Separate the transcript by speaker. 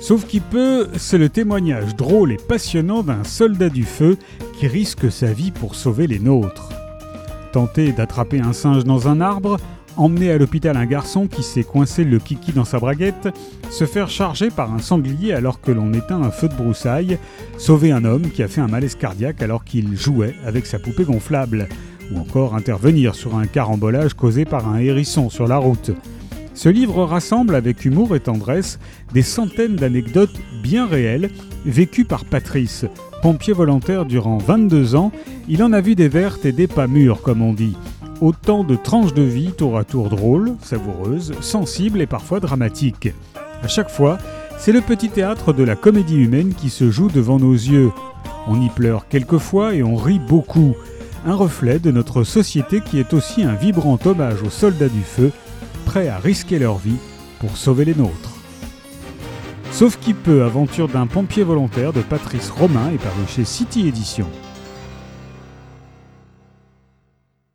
Speaker 1: Sauf qui peut, c'est le témoignage drôle et passionnant d'un soldat du feu qui risque sa vie pour sauver les nôtres. Tenter d'attraper un singe dans un arbre, emmener à l'hôpital un garçon qui s'est coincé le kiki dans sa braguette, se faire charger par un sanglier alors que l'on éteint un feu de broussailles, sauver un homme qui a fait un malaise cardiaque alors qu'il jouait avec sa poupée gonflable, ou encore intervenir sur un carambolage causé par un hérisson sur la route. Ce livre rassemble avec humour et tendresse des centaines d'anecdotes bien réelles vécues par Patrice. Pompier volontaire durant 22 ans, il en a vu des vertes et des pas mûres, comme on dit. Autant de tranches de vie tour à tour drôles, savoureuses, sensibles et parfois dramatiques. À chaque fois, c'est le petit théâtre de la comédie humaine qui se joue devant nos yeux. On y pleure quelquefois et on rit beaucoup. Un reflet de notre société qui est aussi un vibrant hommage aux soldats du feu prêts à risquer leur vie pour sauver les nôtres. Sauf qui peut, aventure d'un pompier volontaire de Patrice Romain est paru chez City Éditions.